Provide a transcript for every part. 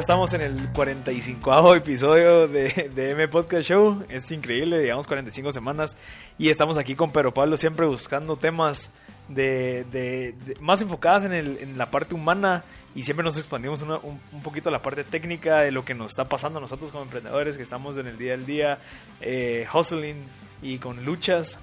Estamos en el 45 episodio de, de M Podcast Show. Es increíble, digamos 45 semanas. Y estamos aquí con Pedro Pablo siempre buscando temas de, de, más enfocadas en, la parte humana. Y siempre nos expandimos un, un, poquito a la parte técnica de lo que nos está pasando a nosotros como emprendedores que estamos en el día al día, eh, hustling y con luchas.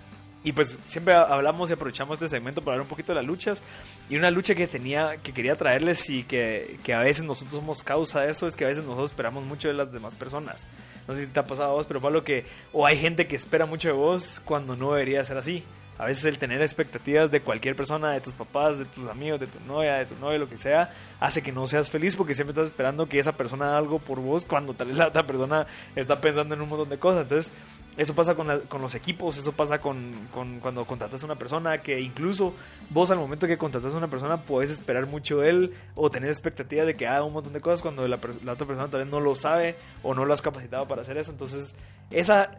Y pues siempre hablamos y aprovechamos este segmento para hablar un poquito de las luchas. Y una lucha que tenía, que quería traerles y que, que, a veces nosotros somos causa de eso, es que a veces nosotros esperamos mucho de las demás personas. No sé si te ha pasado a vos, pero Pablo, que o hay gente que espera mucho de vos cuando no debería ser así. A veces el tener expectativas de cualquier persona, de tus papás, de tus amigos, de tu novia, de tu novio, lo que sea, hace que no seas feliz porque siempre estás esperando que esa persona haga algo por vos cuando tal vez la otra persona está pensando en un montón de cosas. Entonces, eso pasa con, con los equipos, eso pasa con, con, cuando contratas a una persona, que incluso vos al momento que contratas a una persona puedes esperar mucho de él o tener expectativas de que haga un montón de cosas cuando la, la otra persona tal vez no lo sabe o no lo has capacitado para hacer eso. Entonces, esa,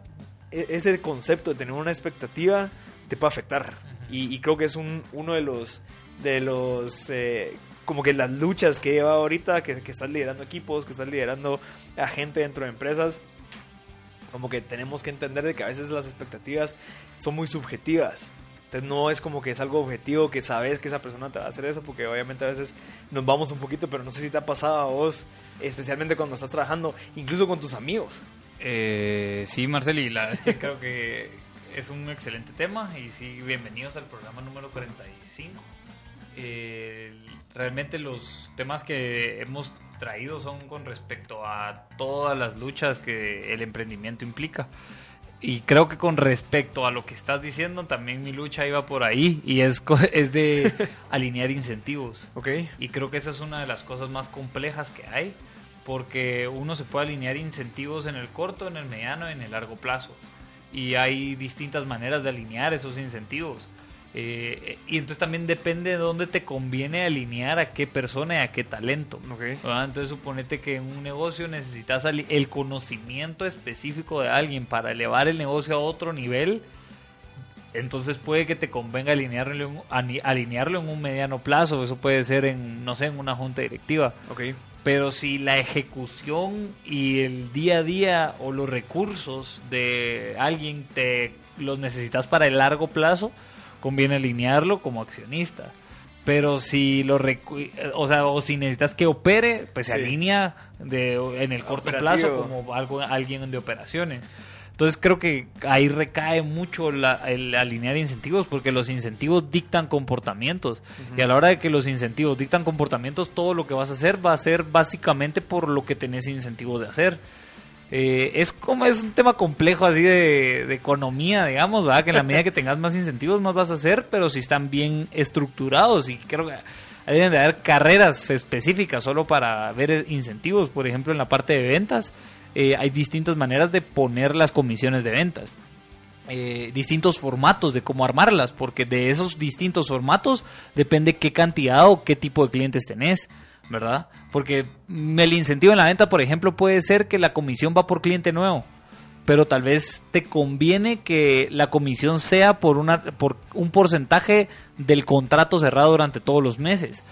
e, ese concepto de tener una expectativa te puede afectar. Y, y creo que es un, uno de los, de los eh, como que las luchas que lleva ahorita, que, que estás liderando equipos, que estás liderando a gente dentro de empresas como que tenemos que entender de que a veces las expectativas son muy subjetivas. Entonces no es como que es algo objetivo que sabes que esa persona te va a hacer eso, porque obviamente a veces nos vamos un poquito, pero no sé si te ha pasado a vos, especialmente cuando estás trabajando, incluso con tus amigos. Eh, sí, Marceli, la es que creo que es un excelente tema y sí, bienvenidos al programa número 45. Eh, realmente los temas que hemos traído son con respecto a todas las luchas que el emprendimiento implica. Y creo que con respecto a lo que estás diciendo, también mi lucha iba por ahí y es, es de alinear incentivos. Okay. Y creo que esa es una de las cosas más complejas que hay, porque uno se puede alinear incentivos en el corto, en el mediano en el largo plazo. Y hay distintas maneras de alinear esos incentivos. Eh, y entonces también depende de dónde te conviene alinear a qué persona y a qué talento. Entonces suponete que en un negocio necesitas el conocimiento específico de alguien para elevar el negocio a otro nivel. Entonces puede que te convenga alinearlo, alinearlo en un mediano plazo. Eso puede ser en, no sé, en una junta directiva. Pero si la ejecución y el día a día o los recursos de alguien te los necesitas para el largo plazo, conviene alinearlo como accionista. Pero si lo o sea, o si necesitas que opere, pues se alinea de, en el corto plazo como algo, alguien de operaciones. Entonces creo que ahí recae mucho la, el alinear incentivos porque los incentivos dictan comportamientos y a la hora de que los incentivos dictan comportamientos todo lo que vas a hacer va a ser básicamente por lo que tenés incentivos de hacer. Eh, es como es un tema complejo así de, economía, digamos, ¿verdad? Que en la medida que tengas más incentivos, más vas a hacer, pero si están bien estructurados y creo que deben de haber carreras específicas solo para ver incentivos, por ejemplo, en la parte de ventas, eh, hay distintas maneras de poner las comisiones de ventas. Eh, distintos formatos de cómo armarlas, porque de esos distintos formatos depende qué cantidad o qué tipo de clientes tenés. ¿verdad? Porque el incentivo en la venta, por ejemplo, puede ser que la comisión va por cliente nuevo, pero tal vez te conviene que la comisión sea por, una, por un porcentaje del contrato cerrado durante todos los meses.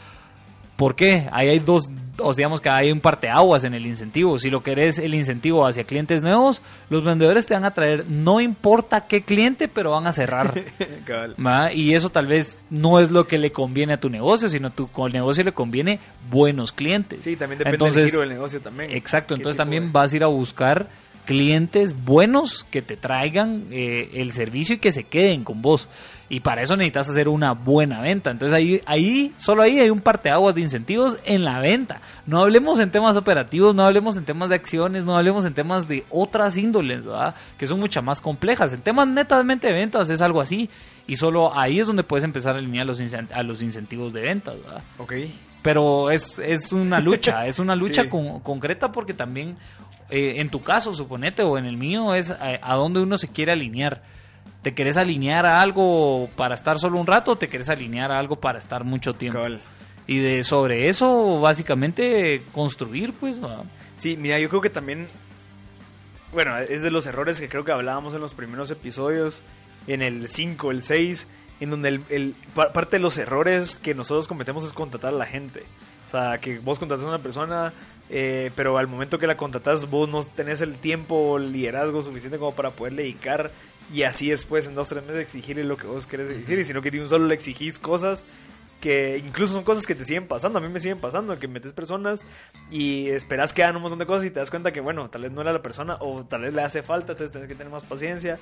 ¿Por qué? Ahí hay dos, o digamos que hay un parteaguas en el incentivo. Si lo querés el incentivo hacia clientes nuevos, los vendedores te van a traer, no importa qué cliente, pero van a cerrar. y eso tal vez no es lo que le conviene a tu negocio, sino tu el negocio le conviene buenos clientes. Sí, también depende del giro del negocio también. Exacto, entonces también vas a ir a buscar clientes buenos que te traigan eh, el servicio y que se queden con vos. Y para eso necesitas hacer una buena venta. Entonces ahí, ahí, solo ahí hay un parteaguas de incentivos en la venta. No hablemos en temas operativos, no hablemos en temas de acciones, no hablemos en temas de otras índoles, ¿verdad? Que son mucho más complejas. En temas netamente de ventas es algo así. Y solo ahí es donde puedes empezar a alinear los a los incentivos de ventas, ¿verdad? Ok. Pero es, es una lucha, es una lucha concreta porque también eh, en tu caso, suponete, o en el mío, es a, a dónde uno se quiere alinear ¿Te querés alinear a algo para estar solo un rato o te querés alinear a algo para estar mucho tiempo? Y de sobre eso, básicamente, construir, pues. Sí, mira, yo creo que también. Bueno, es de los errores que creo que hablábamos en los primeros episodios, en el 5, el 6, en donde el, parte de los errores que nosotros cometemos es contratar a la gente. O sea, que vos contratas a una persona, eh, pero al momento que la contratas vos no tenés el tiempo o liderazgo suficiente como para poder dedicar y así después en dos tres meses exigirle lo que vos querés exigir, y sino que de un solo le exigís cosas que incluso son cosas que te siguen pasando, a mí me siguen pasando, que metes personas y esperas que hagan un montón de cosas y te das cuenta que bueno, tal vez no era la persona o tal vez le hace falta, entonces tienes que tener más paciencia,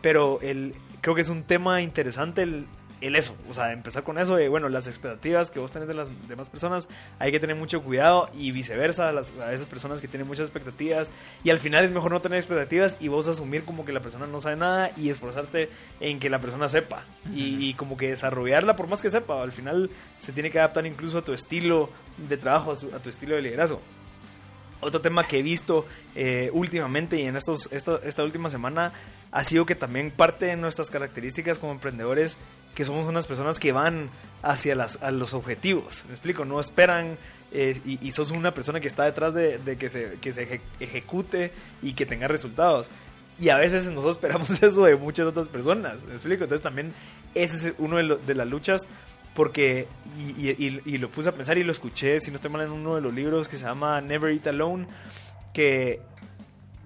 pero el, creo que es un tema interesante el, el eso, o sea, empezar con eso de, bueno, las expectativas que vos tenés de las demás personas, hay que tener mucho cuidado y viceversa, las, a esas personas que tienen muchas expectativas y al final es mejor no tener expectativas y vos asumir como que la persona no sabe nada y esforzarte en que la persona sepa y, como que desarrollarla por más que sepa, al final se tiene que adaptar incluso a tu estilo de trabajo, a, tu estilo de liderazgo. Otro tema que he visto eh, últimamente y en estos, esta, esta última semana ha sido que también parte de nuestras características como emprendedores que somos unas personas que van hacia las, a los objetivos. Me explico, no esperan eh, y, sos una persona que está detrás de, que se, que se ejecute y que tenga resultados. Y a veces nosotros esperamos eso de muchas otras personas. ¿Me explico? Entonces también ese es uno de, las luchas porque, y, y, lo puse a pensar y lo escuché, si no estoy mal, en uno de los libros que se llama Never Eat Alone, que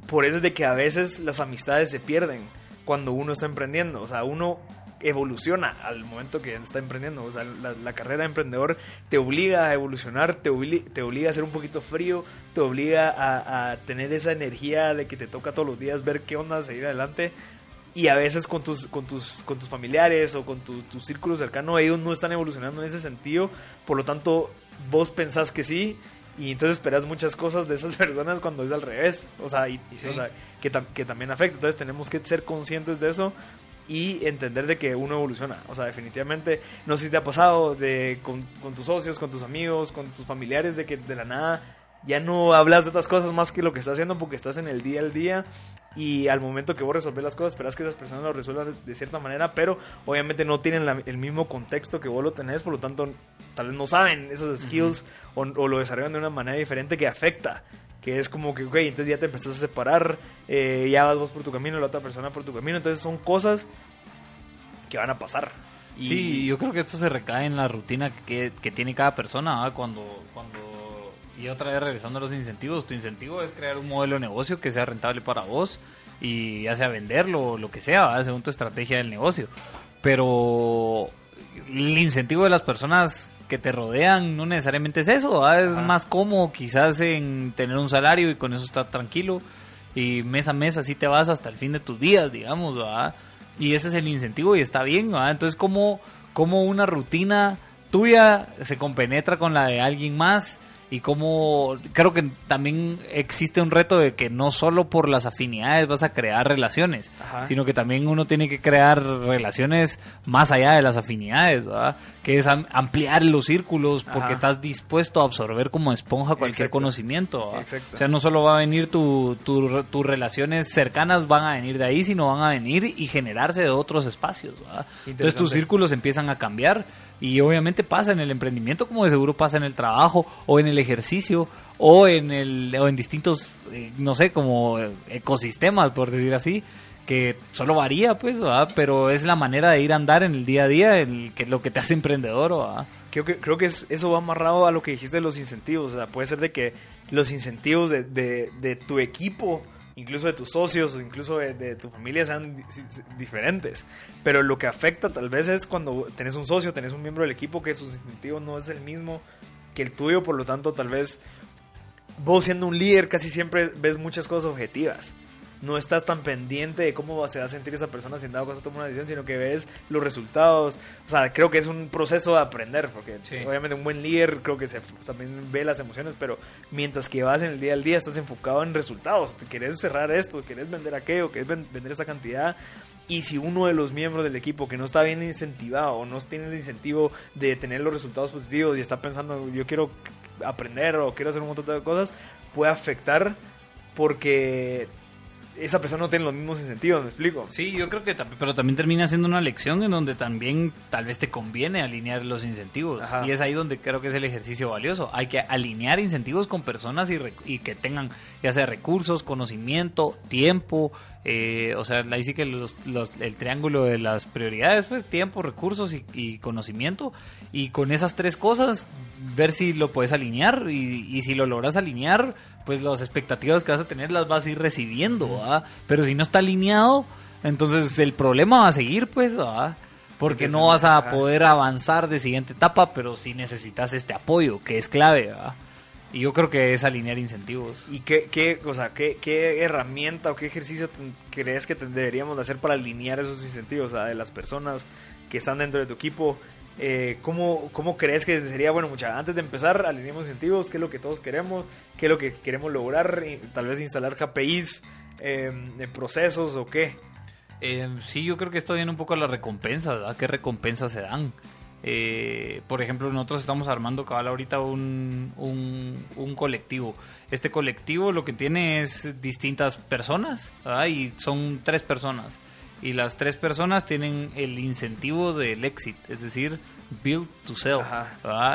por eso es de que a veces las amistades se pierden cuando uno está emprendiendo. O sea, uno evoluciona al momento que está emprendiendo. O sea, la, carrera de emprendedor te obliga a evolucionar, te, obliga a ser un poquito frío, te obliga a, tener esa energía de que te toca todos los días ver qué onda, seguir adelante. Y a veces con tus, con tus, con tus familiares o con tu, tu círculo cercano, ellos no están evolucionando en ese sentido. Por lo tanto, vos pensás que sí y entonces esperas muchas cosas de esas personas cuando es al revés. O sea, y, o sea que, que, también afecta. Entonces tenemos que ser conscientes de eso y entender de que uno evoluciona. O sea, definitivamente, no sé si te ha pasado de, con, tus socios, con tus amigos, con tus familiares, de que de la nada ya no hablas de otras cosas más que lo que estás haciendo porque estás en el día al día y al momento que vos resolver las cosas esperas que esas personas lo resuelvan de, cierta manera, pero obviamente no tienen el mismo contexto que vos lo tenés, por lo tanto tal vez no saben esos skills o, o, lo desarrollan de una manera diferente que afecta que es como que, ok, entonces ya te empezás a separar, eh, ya vas vos por tu camino, la otra persona por tu camino, entonces son cosas que van a pasar. Y... Sí, yo creo que esto se recae en la rutina que, que tiene cada persona, cuando, cuando... Y otra vez regresando a los incentivos, tu incentivo es crear un modelo de negocio que sea rentable para vos y ya sea venderlo o lo que sea, según tu estrategia del negocio. Pero el incentivo de las personas que te rodean no necesariamente es eso, es más cómodo quizás en tener un salario y con eso estar tranquilo y mes a mes así te vas hasta el fin de tus días, digamos, y ese es el incentivo y está bien, entonces como, como una rutina tuya se compenetra con la de alguien más y como creo que también existe un reto de que no solo por las afinidades vas a crear relaciones, sino que también uno tiene que crear relaciones más allá de las afinidades, ¿verdad? que es ampliar los círculos porque estás dispuesto a absorber como esponja cualquier conocimiento. O sea, no solo va a venir tus tu, relaciones cercanas van a venir de ahí, sino van a venir y generarse de otros espacios. Entonces tus círculos empiezan a cambiar y obviamente pasa en el emprendimiento como de seguro pasa en el trabajo o en el ejercicio o en, el, o en distintos, eh, no sé, como ecosistemas, por decir así, que solo varía, pues, pero es la manera de ir a andar en el día a día, el, que lo que te hace emprendedor. ¿verdad? Creo que, creo que eso va amarrado a lo que dijiste de los incentivos. O sea, puede ser de que los incentivos de, de tu equipo incluso de tus socios incluso de, tu familia sean diferentes. Pero lo que afecta tal vez es cuando tenés un socio, tenés un miembro del equipo que su incentivo no es el mismo que el tuyo, por lo tanto tal vez vos siendo un líder casi siempre ves muchas cosas objetivas. No estás tan pendiente de cómo se va a sentir esa persona si en dado caso toma una decisión, sino que ves los resultados. O sea, creo que es un proceso de aprender, porque Sí. obviamente un buen líder creo que se, también ve las emociones, pero mientras que vas en el día al día estás enfocado en resultados. Te querés cerrar esto, querés vender aquello, querés ven- vender esa cantidad. Y si uno de los miembros del equipo que no está bien incentivado o no tiene el incentivo de tener los resultados positivos y está pensando, yo quiero aprender o quiero hacer un montón de cosas, puede afectar porque esa persona no tiene los mismos incentivos, ¿me explico? Sí, yo creo que pero también termina siendo una lección en donde también tal vez te conviene alinear los incentivos. Ajá. Y es ahí donde creo que es el ejercicio valioso. Hay que alinear incentivos con personas y, y que tengan ya sea recursos, conocimiento, tiempo. Eh, o sea, ahí sí que los- los- el triángulo de las prioridades, pues tiempo, recursos y, y conocimiento. Y con esas tres cosas, ver si lo puedes alinear y, y si lo logras alinear, pues las expectativas que vas a tener las vas a ir recibiendo, ¿va? Pero si no está alineado, entonces el problema va a seguir, pues, ¿va? Porque no vas a poder avanzar de siguiente etapa, pero si necesitas este apoyo, que es clave, ¿va? Y yo creo que es alinear incentivos. ¿Y qué, qué, o sea, qué, qué herramienta o qué ejercicio te- crees que te- deberíamos de hacer para alinear esos incentivos o sea, de las personas que están dentro de tu equipo? Eh, ¿cómo, ¿Cómo crees que sería, bueno, mucha, antes de empezar, alineemos incentivos, qué es lo que todos queremos, qué es lo que queremos lograr, tal vez instalar KPIs, eh, de procesos o qué? Eh, sí, yo creo que esto viene un poco a las recompensas, ¿verdad? ¿Qué recompensas se dan? Eh, por ejemplo, nosotros estamos armando cabal ahorita un, un, un colectivo. Este colectivo lo que tiene es distintas personas, ¿verdad? Y son tres personas. Y las tres personas tienen el incentivo del exit, es decir, build to sell.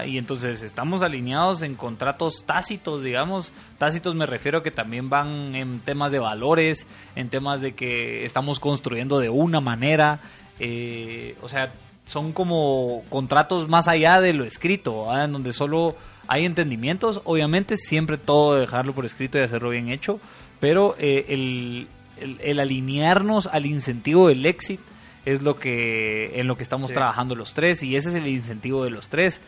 Y entonces estamos alineados en contratos tácitos, digamos. Tácitos me refiero a que también van en temas de valores, en temas de que estamos construyendo de una manera. eh, o sea, son como contratos más allá de lo escrito, ¿verdad? en donde solo hay entendimientos. Obviamente, siempre todo dejarlo por escrito y hacerlo bien hecho, pero eh, el, el- el alinearnos al incentivo del exit es lo que en lo que estamos Sí. trabajando los tres y ese es el incentivo de los tres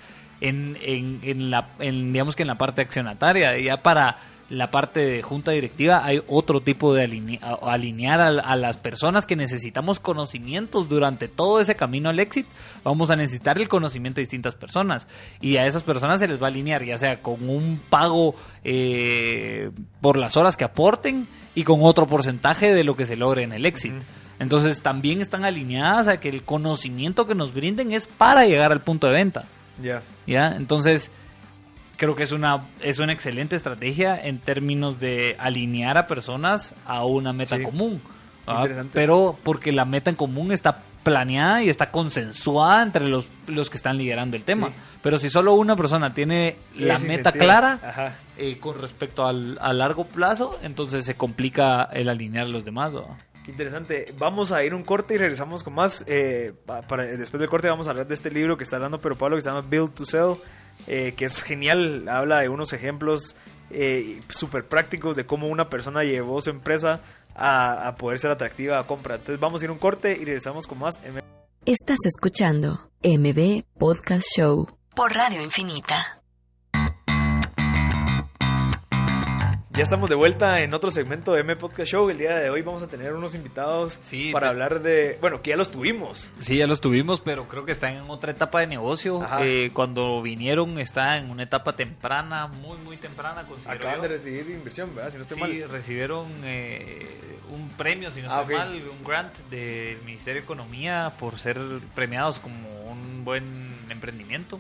en, en, en la en, digamos que en la parte accionataria ya para la parte de junta directiva hay otro tipo de aline- alinear a, a las personas que necesitamos conocimientos durante todo ese camino al éxito vamos a necesitar el conocimiento de distintas personas y a esas personas se les va a alinear ya sea con un pago eh, por las horas que aporten y con otro porcentaje de lo que se logre en el éxito entonces también están alineadas a que el conocimiento que nos brinden es para llegar al punto de venta. Ya. ¿Ya? Entonces, creo que es una, es una excelente estrategia en términos de alinear a personas a una meta Sí. común. Pero porque la meta en común está planeada y está consensuada entre los, los que están liderando el tema. Sí. Pero si solo una persona tiene la meta clara eh, con respecto al, a largo plazo, entonces se complica el alinear a los demás. Qué interesante. Vamos a ir un corte y regresamos con más. Eh, pa- para, después del corte vamos a hablar de este libro que está hablando pero Pablo que se llama Build to Sell, eh, que es genial. Habla de unos ejemplos eh, súper prácticos de cómo una persona llevó su empresa a, a poder ser atractiva a compra. Entonces vamos a ir un corte y regresamos con más. Estás escuchando MB Podcast Show por Radio Infinita. Ya estamos de vuelta en otro segmento de M Podcast Show. El día de hoy vamos a tener unos invitados Sí, para te- hablar de. Bueno, que ya los tuvimos. Sí, ya los tuvimos, pero creo que están en otra etapa de negocio. Eh, cuando vinieron está en una etapa temprana, muy, muy temprana. Acaban yo. de recibir inversión, ¿verdad? Si no estoy Sí, mal. recibieron eh, un premio, si no Ah, estoy mal, un grant del Ministerio de Economía por ser premiados como un buen emprendimiento.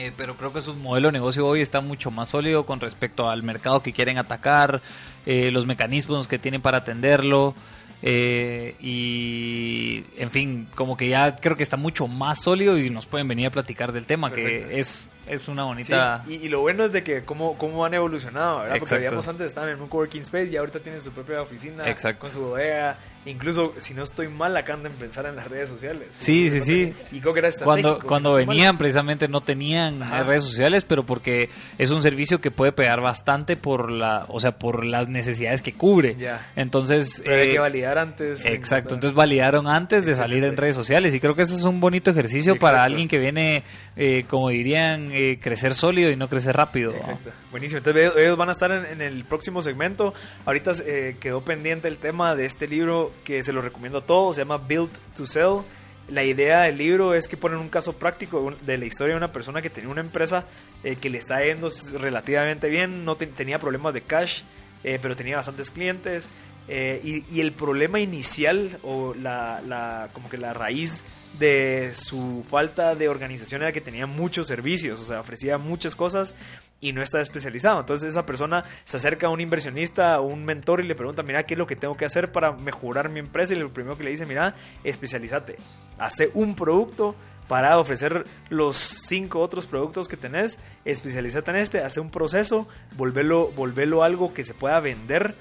Eh, pero creo que su modelo de negocio hoy está mucho más sólido con respecto al mercado que quieren atacar, eh, los mecanismos que tienen para atenderlo. eh, y en fin, como que ya creo que está mucho más sólido y nos pueden venir a platicar del tema, Perfecto. que es, es una Sí, bonita... y, y lo bueno es de que cómo, cómo han evolucionado, ¿verdad? Porque habíamos antes estaban en un coworking space y ahorita tienen su propia oficina Exacto. con su bodega. Incluso, si no estoy mal, acá andan pensar en las redes sociales. Sí, sí, sí. Y creo que era cuando cuando si no estoy mal. venían precisamente no tenían Ajá. eh, redes sociales pero porque es un servicio que puede pegar bastante por la o sea por las necesidades que cubre Ya. entonces Pero hay eh, que validar antes. exacto entonces validaron antes de salir en redes sociales y creo que ese es un bonito ejercicio para alguien que viene eh, como dirían eh, crecer sólido y no crecer rápido. Exacto. Buenísimo. Entonces ellos van a estar en, el próximo segmento. Ahorita eh, quedó pendiente el tema de este libro que se lo recomiendo a todos. Se llama Build to Sell. La idea del libro es que ponen un caso práctico de la historia de una persona que tenía una empresa eh, que le está yendo relativamente bien, no tenía problemas de cash, pero tenía bastantes clientes. Y, y, el problema inicial o la, como que la raíz de su falta de organización era que tenía muchos servicios, o sea, ofrecía muchas cosas y no estaba especializado. Entonces esa persona se acerca a un inversionista o un mentor y le pregunta, mira, ¿qué es lo que tengo que hacer para mejorar mi empresa? Y lo primero que le dice, mira, especialízate, hace un producto para ofrecer los cinco otros productos que tenés, especialízate en este, hace un proceso, volverlo, volverlo algo que se pueda vender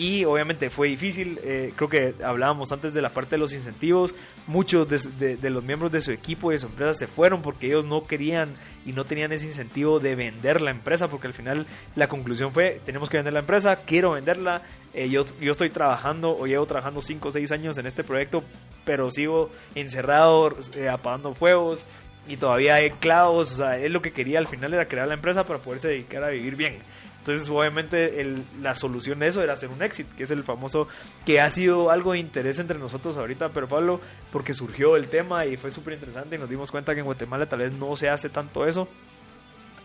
y obviamente fue difícil, eh, creo que hablábamos antes de la parte de los incentivos, muchos de, los miembros de su equipo y de su empresa se fueron porque ellos no querían y no tenían ese incentivo de vender la empresa, porque al final la conclusión fue, tenemos que vender la empresa, quiero venderla, eh, yo, yo estoy trabajando o llevo trabajando 5 o 6 años en este proyecto, pero sigo encerrado, eh, apagando fuegos y todavía hay clavos, o sea, él lo que quería al final era crear la empresa para poderse dedicar a vivir bien. Entonces, obviamente, el, la solución de eso era hacer un exit, que es el famoso, que ha sido algo de interés entre nosotros ahorita, pero Pablo, porque surgió el tema y fue súper interesante y nos dimos cuenta que en Guatemala tal vez no se hace tanto eso.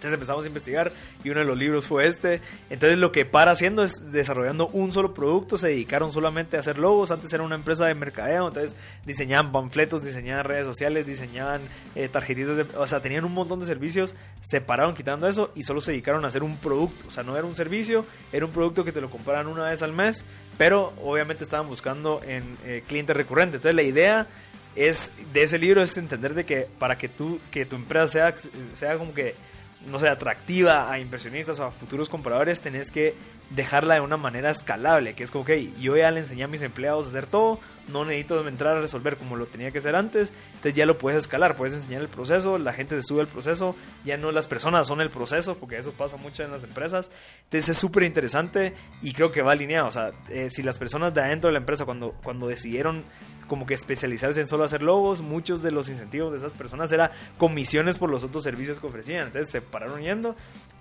Entonces empezamos a investigar y uno de los libros fue este. Entonces lo que para haciendo es desarrollando un solo producto, se dedicaron solamente a hacer logos, antes era una empresa de mercadeo, entonces diseñaban panfletos, diseñaban redes sociales, diseñaban eh, tarjetitas, de, o sea, tenían un montón de servicios, se pararon quitando eso y solo se dedicaron a hacer un producto, o sea, no era un servicio, era un producto que te lo compraran una vez al mes, pero obviamente estaban buscando en eh, cliente. Entonces la idea es de ese libro es entender de que para que tú que tu empresa sea sea como que no sé, atractiva a inversionistas o a futuros compradores, tenés que dejarla de una manera escalable, que es como, ok, yo ya le enseñé a mis empleados a hacer todo, no necesito entrar a resolver como lo tenía que hacer antes, entonces ya lo puedes escalar, puedes enseñar el proceso, la gente se sube al proceso, ya no las personas son el proceso, porque eso pasa mucho en las empresas, entonces es súper interesante y creo que va alineado, o sea, eh, si las personas de adentro de la empresa cuando, cuando decidieron como que especializarse en solo hacer logos, muchos de los incentivos de esas personas era comisiones por los otros servicios que ofrecían, entonces se pararon yendo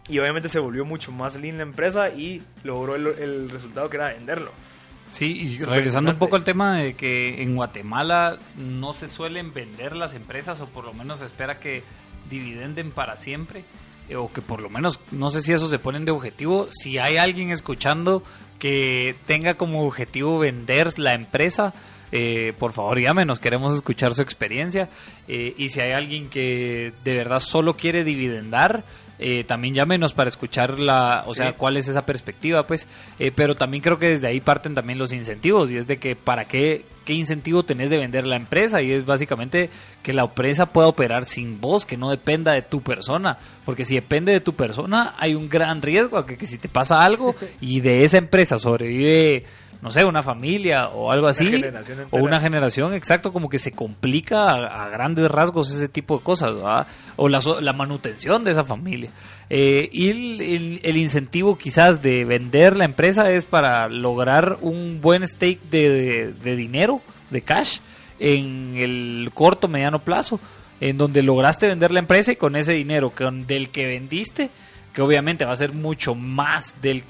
y obviamente se volvió mucho más lean la empresa y logró el, resultado que era venderlo. Sí, y regresando un poco al tema de que en Guatemala no se suelen vender las empresas o por lo menos se espera que dividenden para siempre eh, o que por lo menos no sé si eso se ponen de objetivo, si hay alguien escuchando que tenga como objetivo vender la empresa, eh, por favor llámenos, queremos escuchar su experiencia. Eh, y si hay alguien que de verdad solo quiere dividendar, eh, también llámenos para escuchar la, o sea, cuál es esa perspectiva, pues. pero también creo que desde ahí parten también los incentivos y es de que para qué, qué incentivo tenés de vender la empresa y es básicamente que la empresa pueda operar sin vos, que no dependa de tu persona, porque si depende de tu persona hay un gran riesgo a que, que si te pasa algo y de esa empresa sobrevive no sé, una familia o algo así, o una generación, exacto, como que se complica a, grandes rasgos ese tipo de cosas, o la, la, manutención de esa familia. Eh, y el, incentivo quizás de vender la empresa es para lograr un buen stake de, de dinero, de cash, en el corto, mediano plazo, en donde lograste vender la empresa y con ese dinero con, del que vendiste, que obviamente va a ser mucho más del,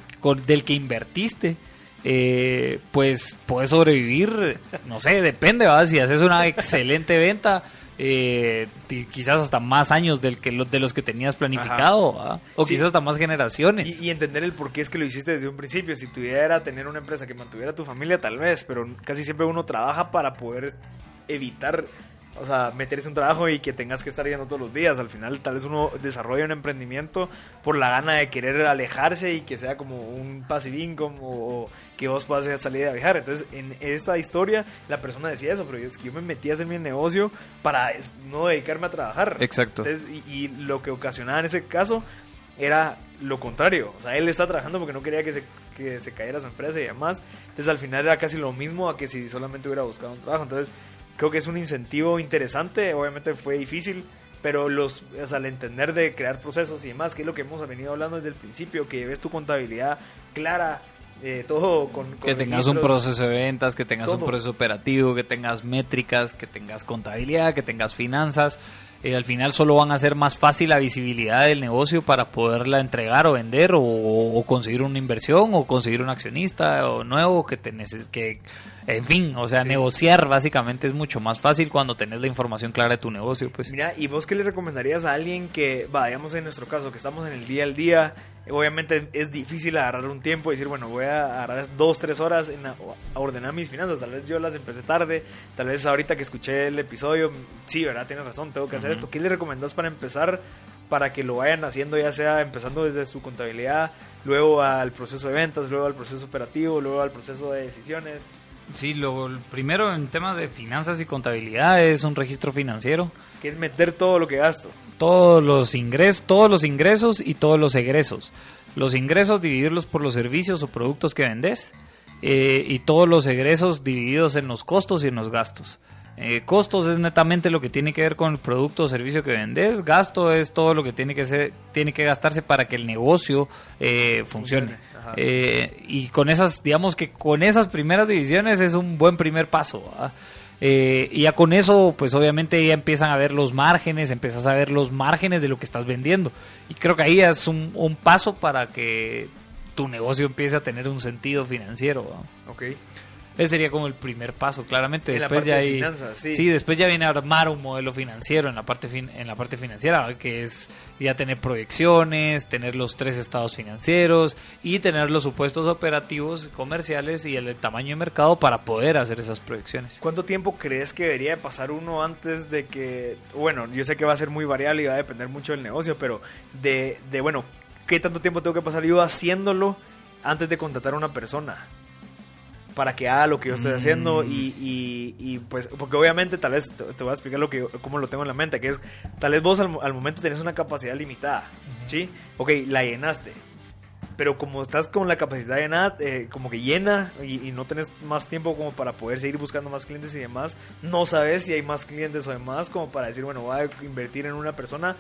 del que invertiste, eh, pues puedes sobrevivir, no sé, depende, ¿va? si haces una excelente venta, eh, quizás hasta más años del que, de los que tenías planificado, o quizás hasta más generaciones. Y, entender el por qué es que lo hiciste desde un principio. Si tu idea era tener una empresa que mantuviera a tu familia, tal vez, pero casi siempre uno trabaja para poder evitar o sea, meterse un trabajo y que tengas que estar yendo todos los días. Al final, tal vez uno desarrolla un emprendimiento por la gana de querer alejarse y que sea como un passive income o, que vos puedas salir a viajar. Entonces, en esta historia, la persona decía eso, pero es que yo me metí a hacer mi negocio para no dedicarme a trabajar. Exacto. y, y lo que ocasionaba en ese caso era lo contrario. O sea, él está trabajando porque no quería que se, que se cayera su empresa y demás. Entonces, al final era casi lo mismo a que si solamente hubiera buscado un trabajo. Entonces, creo que es un incentivo interesante, obviamente fue difícil, pero los, al entender de crear procesos y demás, que es lo que hemos venido hablando desde el principio, que ves tu contabilidad clara, eh, todo con, Que tengas un proceso de ventas, que tengas un proceso operativo, que tengas métricas, que tengas contabilidad, que tengas finanzas. eh, al final solo van a hacer más fácil la visibilidad del negocio para poderla entregar o vender o, conseguir una inversión o conseguir un accionista o nuevo que te que en fin, o sea, negociar básicamente es mucho más fácil cuando tenés la información clara de tu negocio, pues. Mira, ¿y vos qué le recomendarías a alguien que, va, digamos en nuestro caso, que estamos en el día al día, obviamente es difícil agarrar un tiempo y decir, bueno, voy a agarrar dos, tres horas en a, ordenar mis finanzas, tal vez yo las empecé tarde, tal vez ahorita que escuché el episodio, sí, ¿verdad? Tienes razón, tengo que hacer esto. ¿Qué le recomendás para empezar? para que lo vayan haciendo ya sea empezando desde su contabilidad, luego al proceso de ventas, luego al proceso operativo, luego al proceso de decisiones. Sí, lo primero en temas de finanzas y contabilidad es un registro financiero. Que es meter todo lo que gasto. Todos los ingresos, todos los ingresos y todos los egresos. Los ingresos dividirlos por los servicios o productos que vendes eh, y todos los egresos divididos en los costos y en los gastos. Eh, costos es netamente lo que tiene que ver con el producto o servicio que vendes. Gasto es todo lo que tiene que ser, tiene que gastarse para que el negocio eh, funcione. Eh, y con esas, digamos que con esas primeras divisiones es un buen primer paso. Eh, y ya con eso, pues obviamente ya empiezan a ver los márgenes, empiezas a ver los márgenes de lo que estás vendiendo. Y creo que ahí es un, un paso para que tu negocio empiece a tener un sentido financiero. Ok. Ese sería como el primer paso, claramente. después ya hay, sí. después ya viene a armar un modelo financiero en la parte en la parte financiera, que es ya tener proyecciones, tener los tres estados financieros y tener los supuestos operativos comerciales y el tamaño de mercado para poder hacer esas proyecciones. ¿Cuánto tiempo crees que debería pasar uno antes de que, bueno, yo sé que va a ser muy variable y va a depender mucho del negocio, pero de, de bueno, ¿qué tanto tiempo tengo que pasar yo haciéndolo antes de contratar a una persona? Para que haga lo que yo estoy haciendo mm. y, y, pues porque obviamente tal vez te, voy a explicar lo que cómo lo tengo en la mente que es tal vez vos al, momento tenés una capacidad limitada sí ok la llenaste pero como estás con la capacidad llenada eh, como que llena y, no tenés más tiempo como para poder seguir buscando más clientes y demás no sabes si hay más clientes o demás como para decir bueno voy a invertir en una persona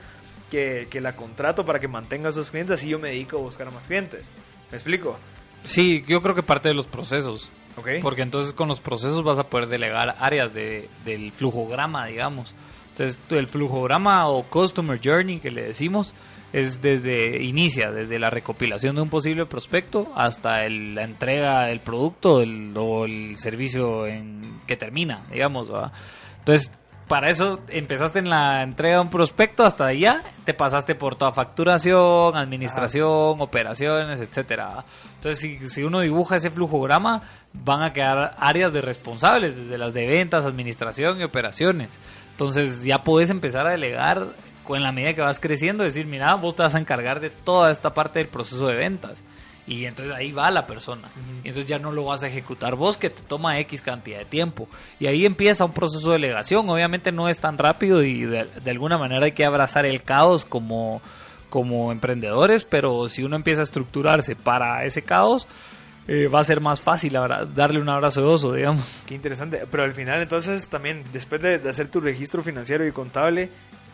que, que la contrato para que mantenga a esos clientes así yo me dedico a buscar a más clientes me explico Sí, yo creo que parte de los procesos. Porque entonces con los procesos vas a poder delegar áreas de, del flujograma, digamos. Entonces el flujograma o customer journey que le decimos es desde inicia, desde la recopilación de un posible prospecto hasta la entrega del producto o el servicio en, que termina, digamos. Entonces para eso empezaste en la entrega de un prospecto hasta allá, te pasaste por toda facturación, administración, operaciones, etcétera. Entonces, si, si, uno dibuja ese flujograma, van a quedar áreas de responsables, desde las de ventas, administración y operaciones. Entonces, ya puedes empezar a delegar con la medida que vas creciendo, decir, mira, vos te vas a encargar de toda esta parte del proceso de ventas y entonces ahí va la persona. Y entonces ya no lo vas a ejecutar vos, que te toma X cantidad de tiempo. Y ahí empieza un proceso de delegación. Obviamente no es tan rápido y de, alguna manera hay que abrazar el caos como, como emprendedores, pero si uno empieza a estructurarse para ese caos, eh, va a ser más fácil darle un abrazo de oso, digamos. Qué interesante. Pero al final, entonces, también, después de, hacer tu registro financiero y contable,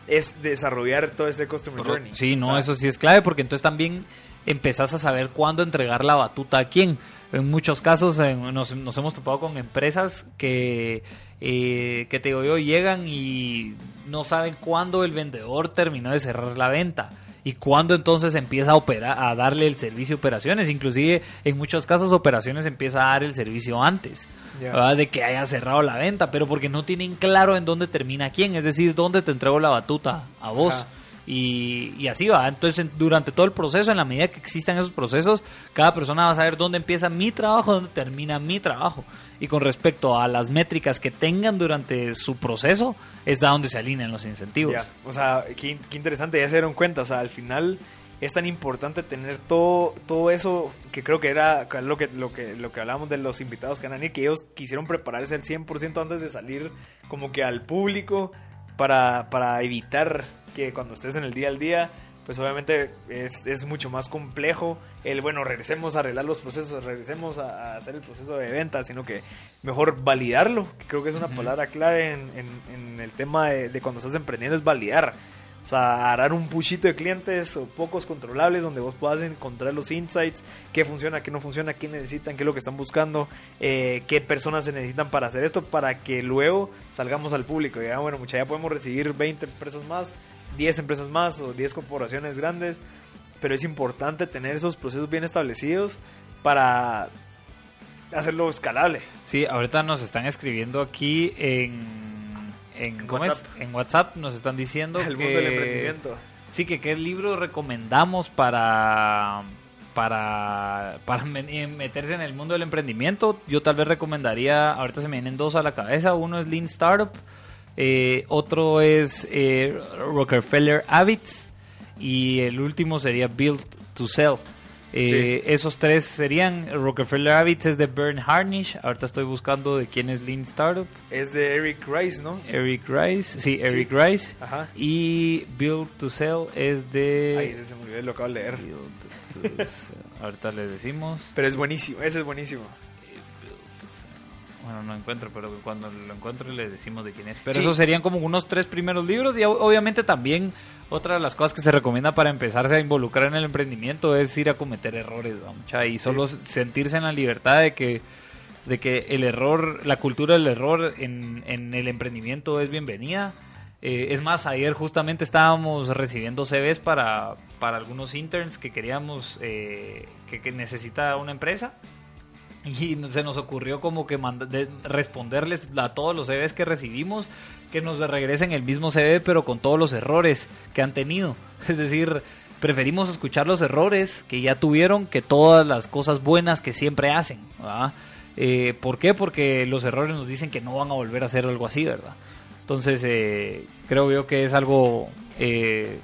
es desarrollar todo ese customer journey. Sí, no, eso sí es clave, porque entonces también empezás a saber cuándo entregar la batuta a quién. En muchos casos nos, hemos topado con empresas que, eh, que te digo yo, llegan y no saben cuándo el vendedor terminó de cerrar la venta y cuándo entonces empieza a operar a darle el servicio de operaciones. Inclusive en muchos casos operaciones empieza a dar el servicio antes de que haya cerrado la venta pero porque no tienen claro en dónde termina quién es decir dónde te entrego la batuta a vos y, así va. Entonces, durante todo el proceso, en la medida que existan esos procesos, cada persona va a saber dónde empieza mi trabajo, dónde termina mi trabajo. Y con respecto a las métricas que tengan durante su proceso, es de donde se alinean los incentivos. O sea, qué, interesante, ya se dieron cuenta. O sea, al final es tan importante tener todo, todo eso que creo que era lo que, lo que, lo que hablábamos de los invitados que han que ellos quisieron prepararse al 100% antes de salir como que al público para, para evitar que cuando estés en el día al día, pues obviamente es, es, mucho más complejo el, bueno, regresemos a arreglar los procesos, regresemos a, hacer el proceso de venta, sino que mejor validarlo, que creo que es una palabra clave en, en, el tema de, cuando estás emprendiendo, es validar. O sea, harán un puchito de clientes o pocos controlables donde vos puedas encontrar los insights, qué funciona, qué no funciona, qué necesitan, qué es lo que están buscando, eh, qué personas se necesitan para hacer esto, para que luego salgamos al público. Y ya, bueno, mucha, ya podemos recibir 20 empresas más, 10 empresas más o 10 corporaciones grandes, pero es importante tener esos procesos bien establecidos para hacerlo escalable. Sí, ahorita nos están escribiendo aquí en en, WhatsApp. en WhatsApp nos están diciendo el que mundo del emprendimiento. Sí, que qué libro recomendamos para para para meterse en el mundo del emprendimiento. Yo tal vez recomendaría, ahorita se me vienen dos a la cabeza, uno es Lean Startup, eh, otro es eh, Rockefeller Habits y el último sería Build to Sell. Eh, esos tres serían Rockefeller Habits es de Bern Harnish. Ahorita estoy buscando de quién es Lean Startup. Es de Eric Rice, ¿no? Eric Rice, sí, Eric Rice. Ajá. Y Build to Sell es de. Ay, ese se me olvidó, lo acabo de leer. Ahorita le decimos. Pero es buenísimo, ese es buenísimo. Bueno, no encuentro, pero cuando lo encuentro le decimos de quién es. Pero esos serían como unos tres primeros libros y obviamente también otra de las cosas que se recomienda para empezarse a involucrar en el emprendimiento es ir a cometer errores, ¿no? y solo sentirse en la libertad de que de que el error, la cultura del error en, en el emprendimiento es bienvenida. Eh, es más, ayer justamente estábamos recibiendo CVs para, para algunos interns que queríamos, eh, que, que necesita una empresa y se nos ocurrió como que responderles a todos los CVs que recibimos que nos regresen el mismo CV pero con todos los errores que han tenido. Es decir, preferimos escuchar los errores que ya tuvieron que todas las cosas buenas que siempre hacen. Eh, ¿Por qué? Porque los errores nos dicen que no van a volver a hacer algo así, ¿verdad? Entonces, eh, creo yo que es algo eh,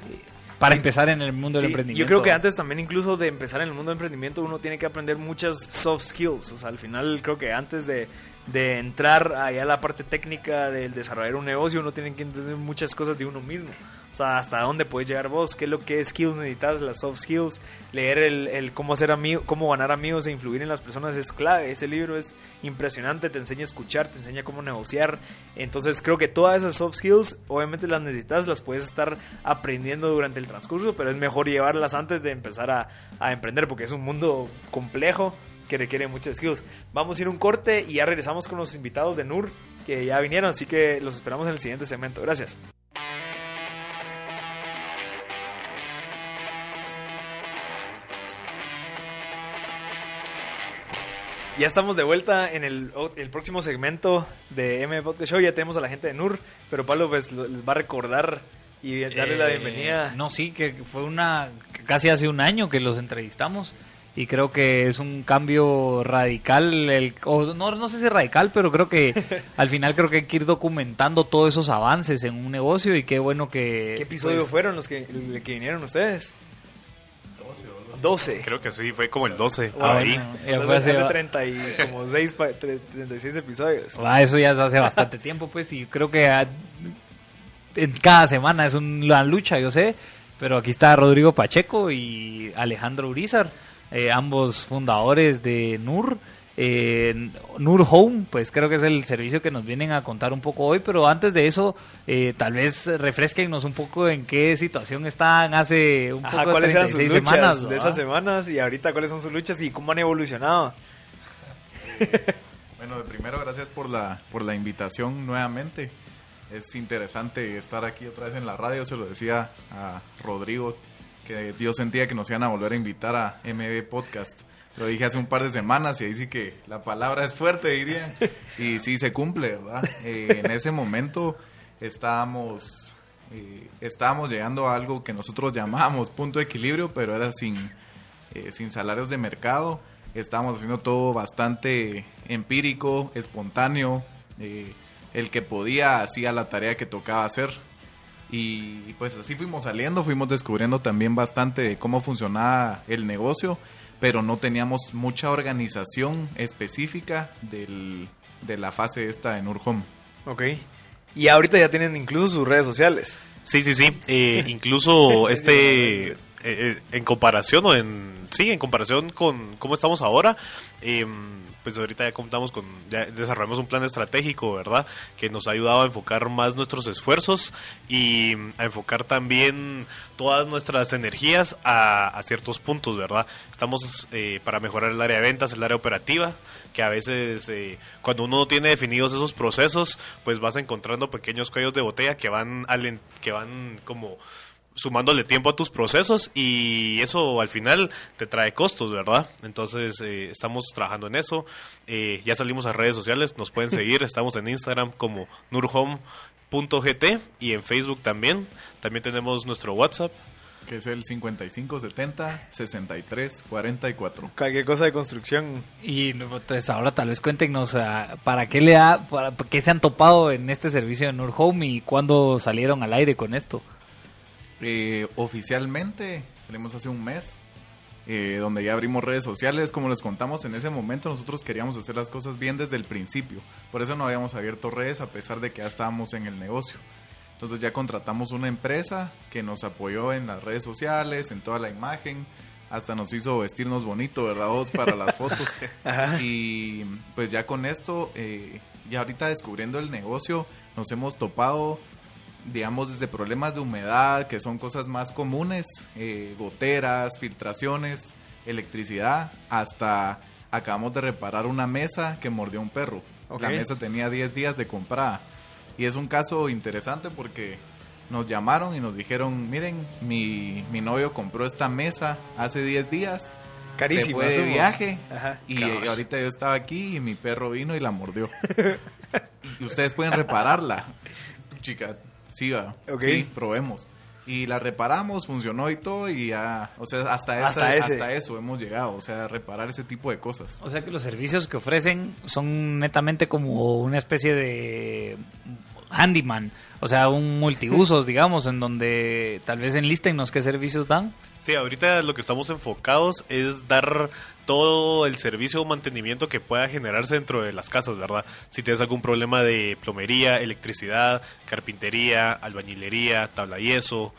para empezar en el mundo del emprendimiento. Yo creo que antes también incluso de empezar en el mundo del emprendimiento uno tiene que aprender muchas soft skills. O sea, al final creo que antes de, de entrar allá a la parte técnica del desarrollar un negocio uno tiene que entender muchas cosas de uno mismo. Hasta dónde puedes llegar vos, qué es lo que skills necesitas, las soft skills, leer el, cómo hacer amigos, cómo ganar amigos e influir en las personas es clave. Ese libro es impresionante, te enseña a escuchar, te enseña cómo negociar. Entonces creo que todas esas soft skills obviamente las necesitas, las puedes estar aprendiendo durante el transcurso, pero es mejor llevarlas antes de empezar a, a emprender porque es un mundo complejo que requiere muchas skills. Vamos a ir un corte y ya regresamos con los invitados de NUR que ya vinieron, así que los esperamos en el siguiente segmento. Gracias. Ya estamos de vuelta en el, el próximo segmento de M Podcast Show. Ya tenemos a la gente de NUR, pero Pablo pues les va a recordar y darle la eh, bienvenida. No, sí, que fue una casi hace un año que los entrevistamos y creo que es un cambio radical, el, o no, no sé si radical, pero creo que al final creo que hay que ir documentando todos esos avances en un negocio y qué bueno que... ¿Qué episodios pues, fueron los que, que vinieron ustedes? 12. Creo que sí, fue como el 12. ahí. fue hace, 36 episodios. Ah, eso ya hace bastante tiempo, pues, y creo que en cada semana es una lucha, yo sé. Pero aquí está Rodrigo Pacheco y Alejandro Urizar, eh, ambos fundadores de NUR. Eh, Nur Home, pues creo que es el servicio que nos vienen a contar un poco hoy, pero antes de eso, eh, tal vez refresquenos un poco en qué situación están hace un poco cuáles eran sus luchas semanas, de esas semanas y ahorita cuáles son sus luchas y cómo han evolucionado. bueno, de primero gracias por la por la invitación nuevamente. Es interesante estar aquí otra vez en la radio, se lo decía a Rodrigo que yo sentía que nos iban a volver a invitar a MB Podcast. Lo dije hace un par de semanas y ahí sí que la palabra es fuerte, diría. Y sí se cumple, ¿verdad? Eh, en ese momento estábamos, eh, estábamos llegando a algo que nosotros llamábamos punto de equilibrio, pero era sin, eh, sin salarios de mercado. Estábamos haciendo todo bastante empírico, espontáneo. el que podía hacía la tarea que tocaba hacer. Y pues así fuimos saliendo, fuimos descubriendo también bastante de cómo funcionaba el negocio pero no teníamos mucha organización específica del, de la fase esta en Urhome. Ok. Y ahorita ya tienen incluso sus redes sociales. Sí, sí, sí. Eh, incluso este eh, en comparación o en sí en comparación con cómo estamos ahora em, pues ahorita ya contamos con ya desarrollamos un plan estratégico verdad que nos ha ayudado a enfocar más nuestros esfuerzos y a enfocar también todas nuestras energías a, ciertos puntos verdad estamos eh, para mejorar el área de ventas el área operativa que a veces eh, cuando uno no tiene definidos esos procesos pues vas encontrando pequeños cuellos de botella que van que van como sumándole tiempo a tus procesos y eso al final te trae costos, ¿verdad? Entonces eh, estamos trabajando en eso. Eh, ya salimos a redes sociales, nos pueden seguir, estamos en Instagram como nurhome.gt y en Facebook también. También tenemos nuestro WhatsApp. Que es el 5570 6344. Cualquier cosa de construcción. Y pues ahora tal vez cuéntenos para qué le ha, para qué se han topado en este servicio de Nurhome y cuándo salieron al aire con esto. Eh, oficialmente salimos hace un mes, eh, donde ya abrimos redes sociales. Como les contamos, en ese momento nosotros queríamos hacer las cosas bien desde el principio. Por eso no habíamos abierto redes a pesar de que ya estábamos en el negocio. Entonces ya contratamos una empresa que nos apoyó en las redes sociales, en toda la imagen. Hasta nos hizo vestirnos bonito, ¿verdad? Vos para las fotos. y pues ya con esto, eh, ya ahorita descubriendo el negocio, nos hemos topado digamos, desde problemas de humedad, que son cosas más comunes, eh, goteras, filtraciones, electricidad, hasta acabamos de reparar una mesa que mordió un perro. La mesa tenía 10 días de comprada. Y es un caso interesante porque nos llamaron y nos dijeron, miren, mi, mi novio compró esta mesa hace 10 días. Carísimo. Se fue de viaje y ahorita yo estaba aquí y mi perro vino y la mordió. y ustedes pueden repararla. Chica, sí, va. Sí, probemos. Y la reparamos, funcionó y todo, y ya, o sea, hasta, hasta, hasta eso hemos llegado, o sea, reparar ese tipo de cosas. O sea que los servicios que ofrecen son netamente como una especie de handyman, o sea, un multiusos, digamos, en donde tal vez enlístenos qué servicios dan. Sí, ahorita lo que estamos enfocados es dar todo el servicio o mantenimiento que pueda generarse dentro de las casas, ¿verdad? Si tienes algún problema de plomería, electricidad, carpintería, albañilería, tabla yeso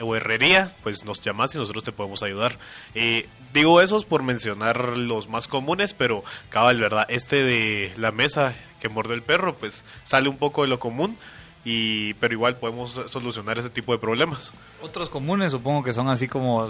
o herrería, pues nos llamas y nosotros te podemos ayudar. Eh, digo esos por mencionar los más comunes, pero cabal, ¿verdad? Este de la mesa que morde el perro, pues sale un poco de lo común y pero igual podemos solucionar ese tipo de problemas. Otros comunes supongo que son así como,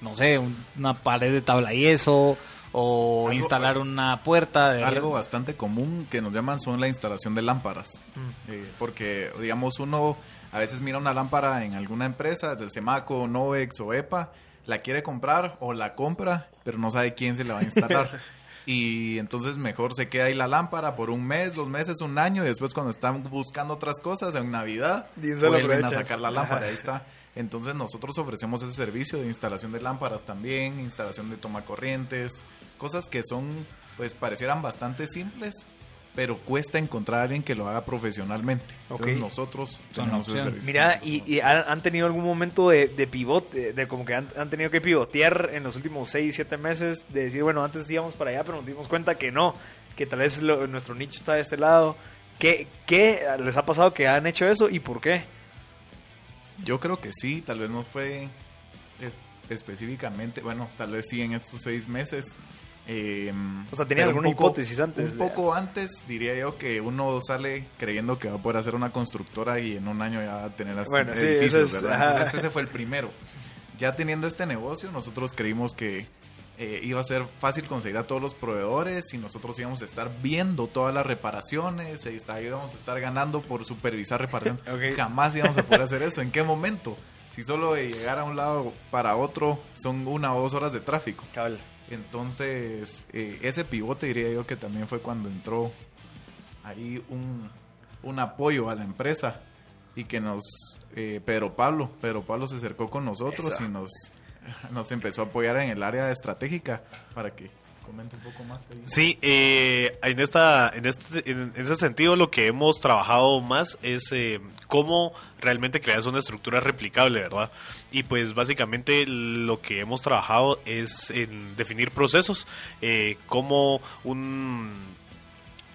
no sé, una pared de tabla yeso o instalar una puerta. De... Algo bastante común que nos llaman son la instalación de lámparas, mm. eh, porque digamos uno a veces mira una lámpara en alguna empresa, del Semaco, Novex o EPA, la quiere comprar o la compra, pero no sabe quién se la va a instalar. y entonces mejor se queda ahí la lámpara por un mes, dos meses, un año y después cuando están buscando otras cosas en Navidad vuelven a sacar la lámpara, ahí está. Entonces nosotros ofrecemos ese servicio de instalación de lámparas también, instalación de toma corrientes, cosas que son pues parecieran bastante simples, pero cuesta encontrar a alguien que lo haga profesionalmente. Entonces nosotros tenemos ese servicio. Mira, y, han tenido algún momento de, de pivote, de como que han, tenido que pivotear en los últimos 6, 7 meses, de decir, bueno, antes íbamos para allá, pero nos dimos cuenta que no, que tal vez nuestro nicho está de este lado. ¿Qué, ¿Qué les ha pasado que han hecho eso y por qué? Yo creo que sí, tal vez no fue específicamente, bueno, tal vez sí en estos seis meses eh, o sea, tenía alguna hipótesis antes. Un poco antes, diría yo, que uno sale creyendo que va a poder hacer una constructora y en un año ya va a tener las bueno, edificios, Entonces ese fue el primero. Ya teniendo este negocio, nosotros creímos que eh, iba a ser fácil conseguir a todos los proveedores y nosotros íbamos a estar viendo todas las reparaciones y íbamos a estar ganando por supervisar reparaciones. Jamás íbamos a poder hacer eso. ¿En qué momento? Si solo de llegar a un lado para otro son una o dos horas de tráfico. Entonces, eh, ese pivote diría yo que también fue cuando entró ahí un, un apoyo a la empresa y que nos, eh, Pedro Pablo, Pedro Pablo se acercó con nosotros y nos, nos empezó a apoyar en el área estratégica para que comente un poco más. Sí, eh, en, esta, en, este, en, ese sentido lo que hemos trabajado más es eh, cómo realmente creas una estructura replicable, ¿verdad? Y pues básicamente lo que hemos trabajado es en definir procesos, eh, cómo un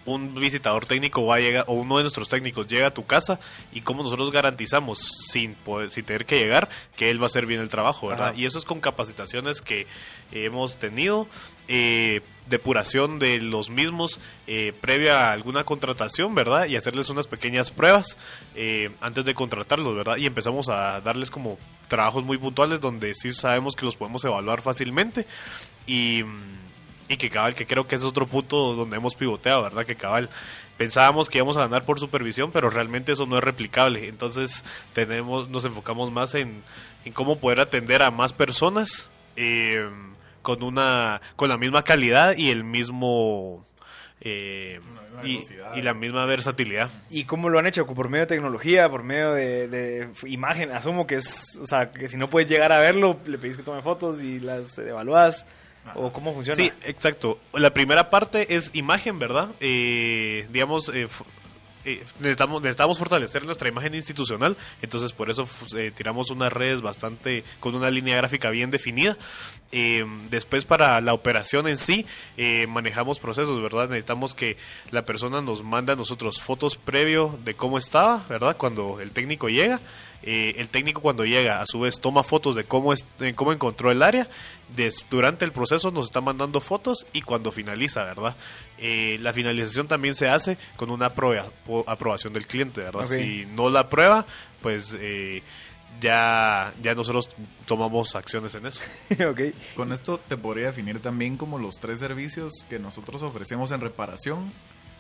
un visitador técnico va a llegar, o uno de nuestros técnicos llega a tu casa y cómo nosotros garantizamos, sin, poder, sin tener que llegar, que él va a hacer bien el trabajo, ¿verdad? Ajá. Y eso es con capacitaciones que hemos tenido, eh, depuración de los mismos eh, previa a alguna contratación, ¿verdad? Y hacerles unas pequeñas pruebas eh, antes de contratarlos, ¿verdad? Y empezamos a darles como trabajos muy puntuales donde sí sabemos que los podemos evaluar fácilmente y, y que cabal, que creo que ese es otro punto donde hemos pivoteado, ¿verdad? Que cabal, pensábamos que íbamos a ganar por supervisión, pero realmente eso no es replicable. Entonces tenemos, nos enfocamos más en, en cómo poder atender a más personas eh, con una, con la misma calidad y el mismo eh, y, la misma versatilidad. ¿Y cómo lo han hecho? ¿Por medio de tecnología? ¿Por medio de, de imagen? Asumo que es, o sea, que si no puedes llegar a verlo, le pedís que tome fotos y las evalúas. ¿O cómo funciona? Sí, exacto. La primera parte es imagen, ¿verdad? Eh, digamos, eh, eh, necesitamos, necesitamos fortalecer nuestra imagen institucional, entonces por eso eh, tiramos unas redes bastante, con una línea gráfica bien definida. Eh, después para la operación en sí, eh, manejamos procesos, ¿verdad? Necesitamos que la persona nos mande a nosotros fotos previo de cómo estaba, ¿verdad? Cuando el técnico llega. Eh, el técnico cuando llega, a su vez, toma fotos de cómo, es, de cómo encontró el área. Des- durante el proceso nos está mandando fotos y cuando finaliza, ¿verdad? Eh, la finalización también se hace con una aprueba- aprobación del cliente, ¿verdad? Si no la aprueba, pues eh, ya, ya nosotros tomamos acciones en eso. ok. Con esto te podría definir también como los tres servicios que nosotros ofrecemos en reparación,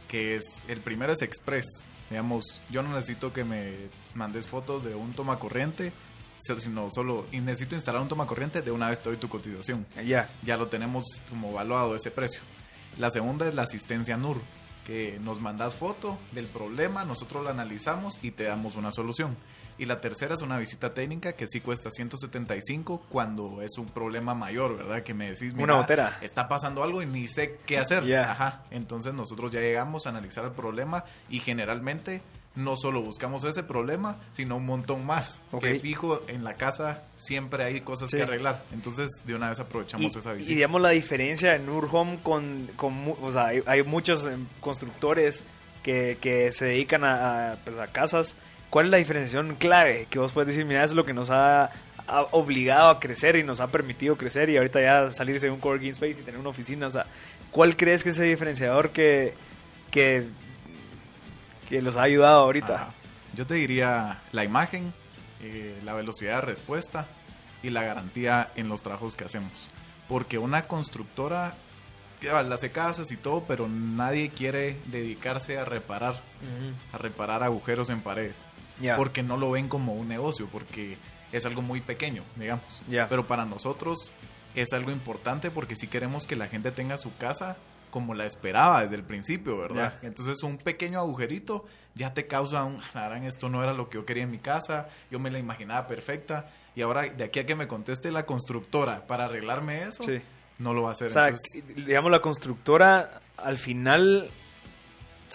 que es, el primero es Express. Digamos, yo no necesito que me mandes fotos de un toma corriente, sino solo y necesito instalar un toma corriente, de una vez te doy tu cotización. Ya. Ya lo tenemos como evaluado ese precio. La segunda es la asistencia NUR, que nos mandas foto del problema, nosotros la analizamos y te damos una solución. Y la tercera es una visita técnica que sí cuesta 175 cuando es un problema mayor, ¿verdad? Que me decís, Una "Mira, gotera". está pasando algo y ni sé qué hacer. Ajá. Entonces nosotros ya llegamos a analizar el problema y generalmente no solo buscamos ese problema, sino un montón más. Ok. Que fijo en la casa siempre hay cosas Sí. que arreglar. Entonces de una vez aprovechamos Y, esa y visita. digamos la diferencia en Urhome con, con o sea, hay, hay muchos em, constructores que, que se dedican a, a, pues, a casas. ¿Cuál es la diferenciación clave que vos puedes decir, mira, es lo que nos ha, ha obligado a crecer y nos ha permitido crecer y ahorita ya salirse de un coworking space y tener una oficina? O sea, ¿cuál crees que es ese diferenciador que, que, que los ha ayudado ahorita? Ajá. Yo te diría la imagen, eh, la velocidad de respuesta y la garantía en los trabajos que hacemos. Porque una constructora vale, hace casas y todo, pero nadie quiere dedicarse a reparar, Ujú. a reparar agujeros en paredes. Ya. Porque no lo ven como un negocio, porque es algo muy pequeño, digamos. Ya. Pero para nosotros es algo importante porque sí queremos que la gente tenga su casa como la esperaba desde el principio, ¿verdad? Entonces un pequeño agujerito ya te causa un, "La gran, esto no era lo que yo quería en mi casa, yo me la imaginaba perfecta y ahora de aquí a que me conteste la constructora para arreglarme eso, Sí. no lo va a hacer. O sea, Entonces, digamos, la constructora al final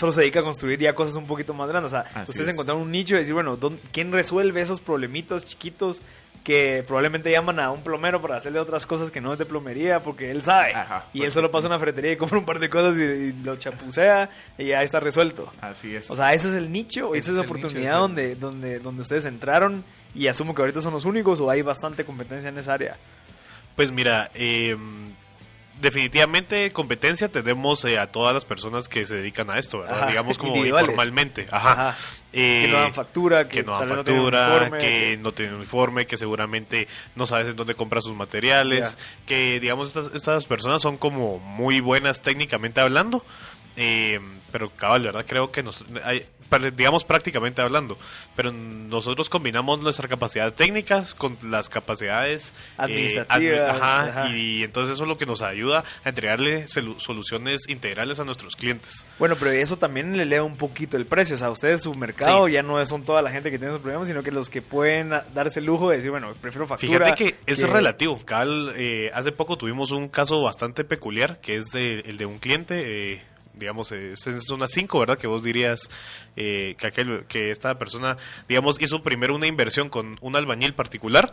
solo se dedica a construir ya cosas un poquito más grandes. O sea, Así ustedes es. encontraron un nicho y decir, bueno, ¿dónde- ¿quién resuelve esos problemitos chiquitos que probablemente llaman a un plomero para hacerle otras cosas que no es de plomería porque él sabe? Ajá, y él solo pasa a una ferretería y compra un par de cosas y, y lo chapucea y ya está resuelto. así es. O sea, ese es el nicho, Ese esa es la nicho, oportunidad donde, donde, donde ustedes entraron y asumo que ahorita son los únicos o hay bastante competencia en esa área. Pues mira, eh, definitivamente competencia tenemos eh, a todas las personas que se dedican a esto, ¿verdad? Ajá, Digamos como informalmente. Ajá. Ajá. Eh, que no dan factura, que, que no dan factura, uniforme, que no tienen uniforme, que seguramente no sabes en dónde compra sus materiales, que digamos estas, estas personas son como muy buenas técnicamente hablando, eh, pero cabal, ¿verdad? Creo que nos, hay, digamos prácticamente hablando, pero nosotros combinamos nuestra capacidad técnicas con las capacidades eh, Administrativas, admi- ajá, ajá. y entonces eso es lo que nos ayuda a entregarle solu- soluciones integrales a nuestros clientes. Bueno, pero eso también le eleva un poquito el precio. O sea, ustedes su mercado Sí. ya no son toda la gente que tiene esos problemas, sino que los que pueden darse el lujo de decir, bueno, prefiero factura. Fíjate que es relativo. Cabal, eh, hace poco tuvimos un caso bastante peculiar, que es de- el de un cliente, eh, digamos, es en zona 5, ¿verdad? Que vos dirías eh, que, aquel, que esta persona, digamos, hizo primero una inversión con un albañil particular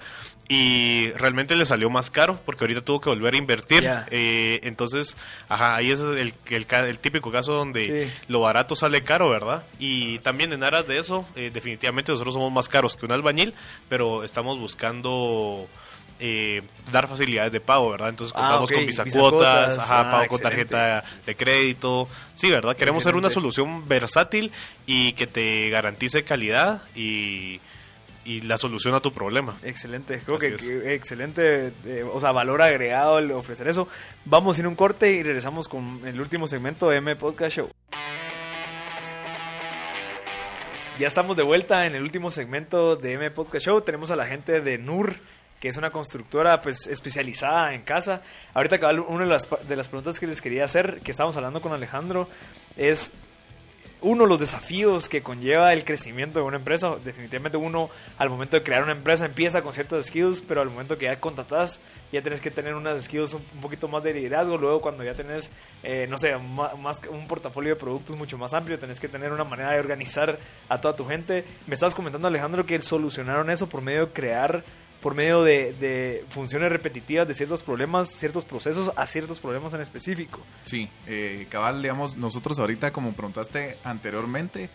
y realmente le salió más caro porque ahorita tuvo que volver a invertir. Eh, entonces, ajá, ahí es el, el, el típico caso donde Sí. lo barato sale caro, ¿verdad? Y también en aras de eso, eh, definitivamente nosotros somos más caros que un albañil, pero estamos buscando eh, dar facilidades de pago, ¿verdad? Entonces Ah, contamos con visa visa cuotas, cuotas, ajá, ah, pago con excelente. tarjeta de crédito. Sí, ¿verdad? Queremos ser una Excelente. solución versátil y que te garantice calidad y, y la solución a tu problema. Excelente, creo que excelente, eh, o sea, valor agregado el ofrecer eso. Vamos a ir a un corte y regresamos con el último segmento de M Podcast Show. Ya estamos de vuelta en el último segmento de M Podcast Show. Tenemos a la gente de NUR, que es una constructora pues especializada en casa. Ahorita una de las, de las preguntas que les quería hacer, que estábamos hablando con Alejandro, es uno de los desafíos que conlleva el crecimiento de una empresa. Definitivamente uno al momento de crear una empresa empieza con ciertas skills, pero al momento que ya contratas ya tienes que tener unas skills un, poquito más de liderazgo. Luego cuando ya tenés, eh, no sé, más, un portafolio de productos mucho más amplio, tenés que tener una manera de organizar a toda tu gente. Me estabas comentando Alejandro que solucionaron eso por medio de crear por medio de, de funciones repetitivas de ciertos problemas, ciertos procesos a ciertos problemas en específico. Sí, eh, cabal, digamos, nosotros ahorita, como preguntaste anteriormente,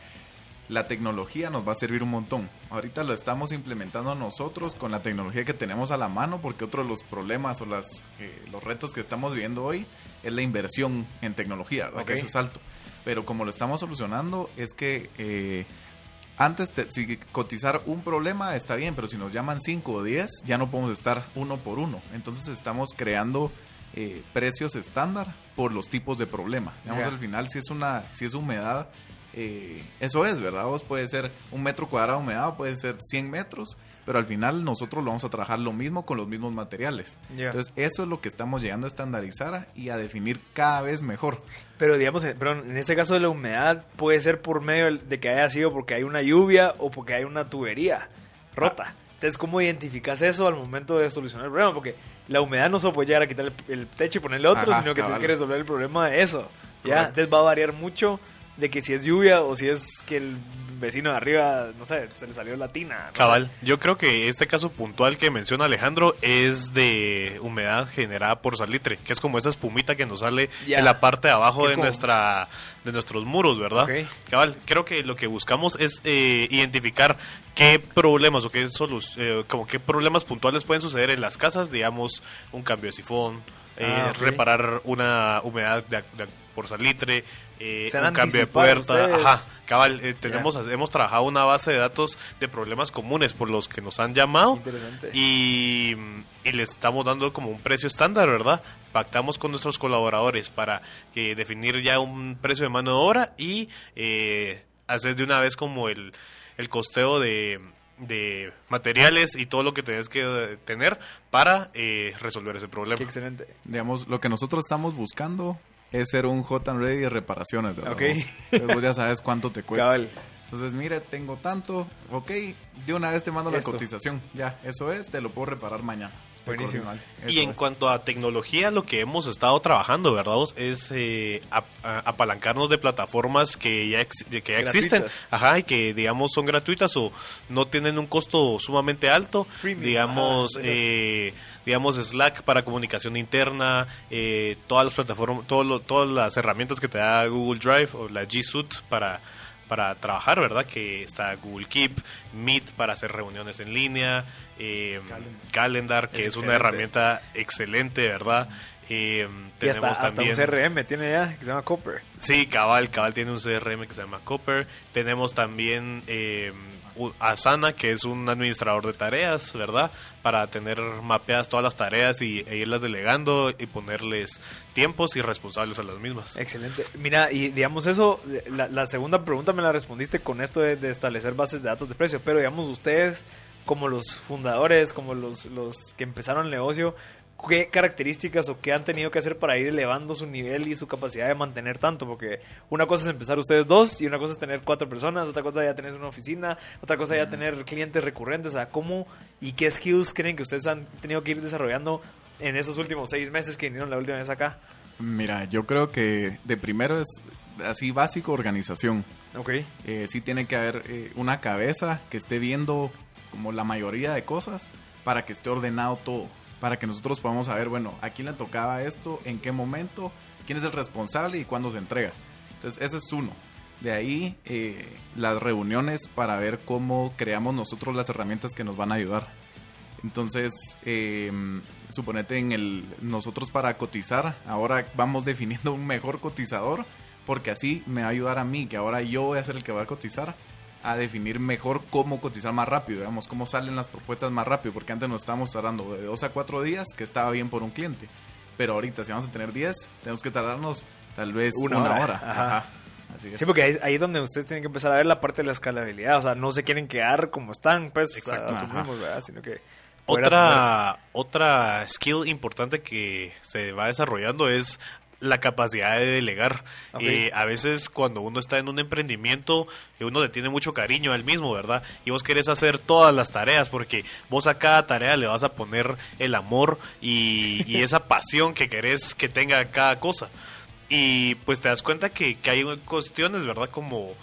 la tecnología nos va a servir un montón. Ahorita lo estamos implementando nosotros con la tecnología que tenemos a la mano, porque otro de los problemas o las, eh, los retos que estamos viviendo hoy es la inversión en tecnología, ¿verdad? Que Ok. eso es alto. Pero como lo estamos solucionando, es que eh, antes, te- si cotizar un problema está bien, pero si nos llaman 5 o 10, ya no podemos estar uno por uno. Entonces estamos creando eh, precios estándar por los tipos de problema. Digamos, al final, si es una si es humedad, eh, eso es, ¿verdad? Vos puede ser un metro cuadrado de humedad, puede ser 100 metros, pero al final nosotros lo vamos a trabajar lo mismo con los mismos materiales. Entonces, eso es lo que estamos llegando a estandarizar y a definir cada vez mejor. Pero digamos, perdón, en este caso de la humedad puede ser por medio de que haya sido porque hay una lluvia o porque hay una tubería rota. Entonces, ¿cómo identificas eso al momento de solucionar el problema? Porque la humedad no solo puede llegar a quitar el, el techo y ponerle otro, Ajá, sino que tienes cabal. que resolver el problema de eso. ¿ya? Correcto. Entonces va a variar mucho de que si es lluvia o si es que el vecino de arriba, no sé, se le salió la tina. no. Cabal, yo creo que este caso puntual que menciona Alejandro es de humedad generada por salitre, que es como esa espumita que nos sale Ya. en la parte de abajo Es de como- nuestra de nuestros muros, ¿verdad? Cabal, creo que lo que buscamos es eh, identificar qué problemas o qué solu- eh, como qué problemas puntuales pueden suceder en las casas, digamos, un cambio de sifón, eh, Ah, reparar una humedad de, de- por salitre, eh, un cambio de puerta, ustedes. ajá, cabal, eh, tenemos hemos trabajado una base de datos de problemas comunes por los que nos han llamado Interesante. y, y les estamos dando como un precio estándar, ¿verdad? Pactamos con nuestros colaboradores para eh, definir ya un precio de mano de obra y eh, hacer de una vez como el, el costeo de, de materiales y todo lo que tenés que eh, tener para eh, resolver ese problema. Qué excelente. Digamos, lo que nosotros estamos buscando es ser un J Ready de reparaciones, ¿verdad? Ok. Entonces vos ya sabes cuánto te cuesta. Cabal. Entonces, mire, tengo tanto, ok, de una vez te mando Esto. la cotización. Ya, eso es, te lo puedo reparar mañana. Buenísimo. Y en es. cuanto a tecnología, lo que hemos estado trabajando, ¿verdad? Es eh, ap- apalancarnos de plataformas que ya, ex- que ya existen, ajá, y que digamos son gratuitas o no tienen un costo sumamente alto, Freemium, digamos, ajá, eh, digamos Slack para comunicación interna, eh, todas las plataformas, todo lo- todas las herramientas que te da Google Drive o la G Suite para para trabajar, ¿verdad? Que está Google Keep, Meet para hacer reuniones en línea, eh, Calendar. Calendar, que Es es, una herramienta excelente, ¿verdad? Eh, Y hasta, hasta un CRM tiene ya, que se llama Copper. Sí, Cabal, Cabal tiene un CRM que se llama Copper. Tenemos también eh, u- Asana, que es un administrador de tareas, ¿verdad? Para tener mapeadas todas las tareas y, e irlas delegando y ponerles tiempos y responsables a las mismas. Excelente. Mira, y digamos eso, la, la segunda pregunta me la respondiste con esto de, de establecer bases de datos de precio, pero digamos ustedes como los fundadores, como los, los que empezaron el negocio, ¿qué características o qué han tenido que hacer para ir elevando su nivel y su capacidad de mantener tanto? Porque una cosa es empezar ustedes dos y una cosa es tener cuatro personas, otra cosa ya tener una oficina, otra cosa ya tener clientes recurrentes, o sea, ¿cómo y qué skills creen que ustedes han tenido que ir desarrollando en esos últimos seis meses que vinieron la última vez acá? Mira, yo creo que de primero es así básico organización. Ok. Eh, sí tiene que haber eh, una cabeza que esté viendo como la mayoría de cosas para que esté ordenado todo. Para que nosotros podamos saber, bueno, a quién le tocaba esto, en qué momento, quién es el responsable y cuándo se entrega. Entonces, eso es uno. De ahí eh, las reuniones para ver cómo creamos nosotros las herramientas que nos van a ayudar. Entonces, eh, suponete en el nosotros para cotizar, ahora vamos definiendo un mejor cotizador, porque así me va a ayudar a mí, que ahora yo voy a ser el que va a cotizar, a definir mejor cómo cotizar más rápido, digamos, cómo salen las propuestas más rápido, porque antes nos estábamos tardando de dos a cuatro días, que estaba bien por un cliente, pero ahorita si vamos a tener 10, tenemos que tardarnos tal vez Una una, hora. hora. Ajá. Ajá. Así es. Sí, porque ahí, ahí es donde ustedes tienen que empezar a ver la parte de la escalabilidad. O sea, no se quieren quedar como están, pues, Exacto, asumimos, ajá. ¿verdad? Sino que... Otra, otra skill importante que se va desarrollando es la capacidad de delegar. Ok. Eh, a veces cuando uno está en un emprendimiento, eh, uno le tiene mucho cariño al mismo, ¿verdad? Y vos querés hacer todas las tareas porque vos a cada tarea le vas a poner el amor y, y esa pasión que querés que tenga cada cosa. Y pues te das cuenta que, que hay cuestiones, ¿verdad? Como,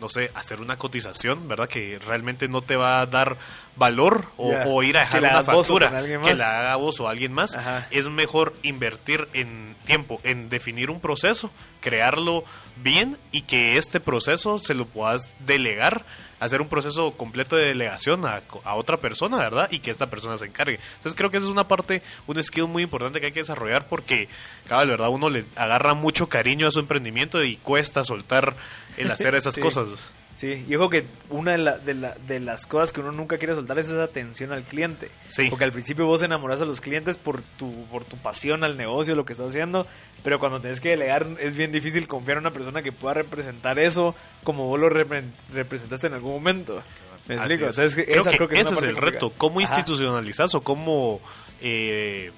no sé, hacer una cotización, ¿verdad? Que realmente no te va a dar valor o, ir a dejar una factura que la haga vos o alguien más. Ajá. Es mejor invertir en tiempo, en definir un proceso, crearlo bien y que este proceso se lo puedas delegar, hacer un proceso completo de delegación a, a otra persona, ¿verdad? Y que esta persona se encargue. Entonces creo que esa es una parte, un skill muy importante que hay que desarrollar porque, cabal, ¿verdad? Uno le agarra mucho cariño a su emprendimiento y cuesta soltar el hacer esas Sí. cosas. Sí, y ojo que una de, la- de, la- de las cosas que uno nunca quiere soltar es esa atención al cliente. Sí. Porque al principio vos enamoras a los clientes por tu, por tu pasión al negocio, lo que estás haciendo, pero cuando tenés que delegar es bien difícil confiar en una persona que pueda representar eso como vos lo repre- representaste en algún momento. ¿Me explico? es. Entonces, creo esa que creo que es ese es el complicada. reto. ¿Cómo Ajá. institucionalizas o cómo eh,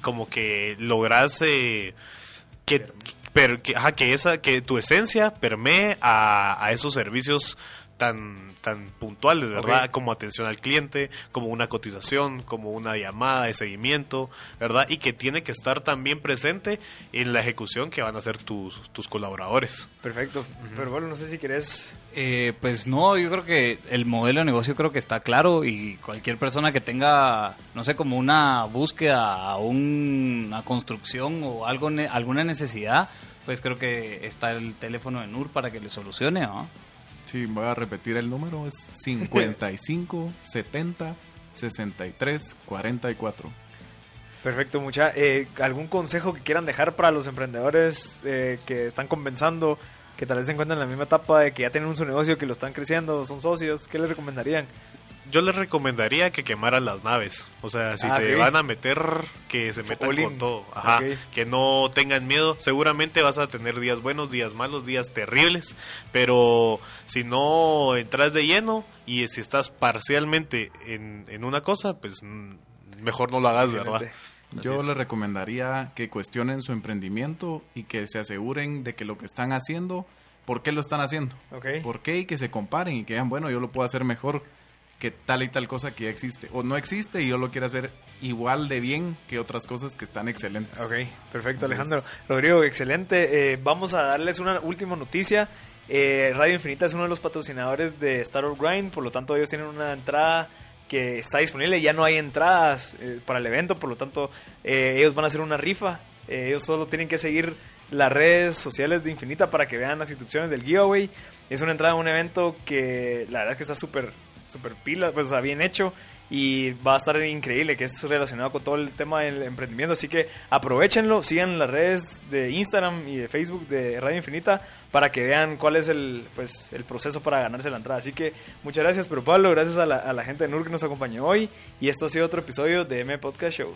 como que logras eh, que, per- que, ajá, que esa que tu esencia permee a, a esos servicios tan tan puntuales, ¿verdad? Ok. Como atención al cliente, como una cotización, como una llamada de seguimiento, ¿verdad? Y que tiene que estar también presente en la ejecución que van a hacer tus, tus colaboradores. Perfecto. Pero bueno, no sé si querés... Eh, pues no, yo creo que el modelo de negocio creo que está claro y cualquier persona que tenga, no sé, como una búsqueda, una construcción o algo, ne- alguna necesidad, pues creo que está el teléfono de NUR para que le solucione, ¿no? Sí, voy a repetir el número, es 55 70 63 44. Perfecto, mucha. Eh, ¿Algún consejo que quieran dejar para los emprendedores eh, que están comenzando, que tal vez se encuentran en la misma etapa de que ya tienen su negocio, que lo están creciendo, son socios? ¿Qué les recomendarían? Yo les recomendaría que quemaran las naves. O sea, si Ah, se van a meter, que se metan con todo. Ajá. Que no tengan miedo. Seguramente vas a tener días buenos, días malos, días terribles. Pero si no entras de lleno y si estás parcialmente en, en una cosa, pues mm, mejor no lo hagas, ¿verdad? Así Yo es. les recomendaría que cuestionen su emprendimiento y que se aseguren de que lo que están haciendo, ¿por qué lo están haciendo? Ok. ¿Por qué? Y que se comparen y que digan, bueno, yo lo puedo hacer mejor que tal y tal cosa que ya existe. O no existe y yo lo quiero hacer igual de bien que otras cosas que están excelentes. Ok, perfecto Alejandro. Rodrigo, excelente. Eh, vamos a darles una última noticia. Eh, Radio Infinita es uno de los patrocinadores de Startup Grind, por lo tanto ellos tienen una entrada que está disponible. Ya no hay entradas eh, para el evento, por lo tanto eh, ellos van a hacer una rifa. Eh, ellos solo tienen que seguir las redes sociales de Infinita para que vean las instrucciones del giveaway. Es una entrada a un evento que la verdad es que está súper súper pila, pues sea, bien hecho y va a estar increíble que es relacionado con todo el tema del emprendimiento, así que aprovechenlo, sigan las redes de Instagram y de Facebook de Radio Infinita para que vean cuál es el pues el proceso para ganarse la entrada. Así que muchas gracias, pero Pablo, gracias a la, a la gente de NUR que nos acompañó hoy y esto ha sido otro episodio de M Podcast Show.